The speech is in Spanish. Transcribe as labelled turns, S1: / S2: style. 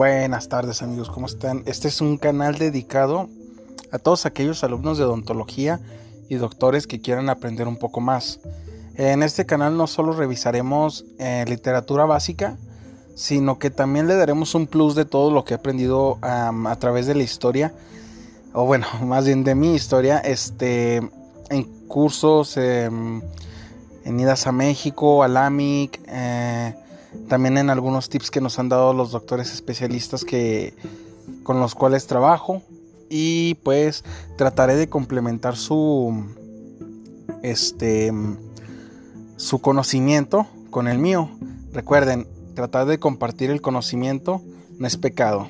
S1: Buenas tardes amigos, ¿cómo están? Este es un canal dedicado a todos aquellos alumnos de odontología y doctores que quieran aprender un poco más. En este canal no solo revisaremos eh, literatura básica, sino que también le daremos un plus de todo lo que he aprendido a través de la historia, o bueno, más bien de mi historia, este, en cursos, em, en idas a México, al AMIC, eh, también en algunos tips que nos han dado los doctores especialistas que con los cuales trabajo y pues trataré de complementar su este su conocimiento con el mío. Recuerden, tratar de compartir el conocimiento no es pecado.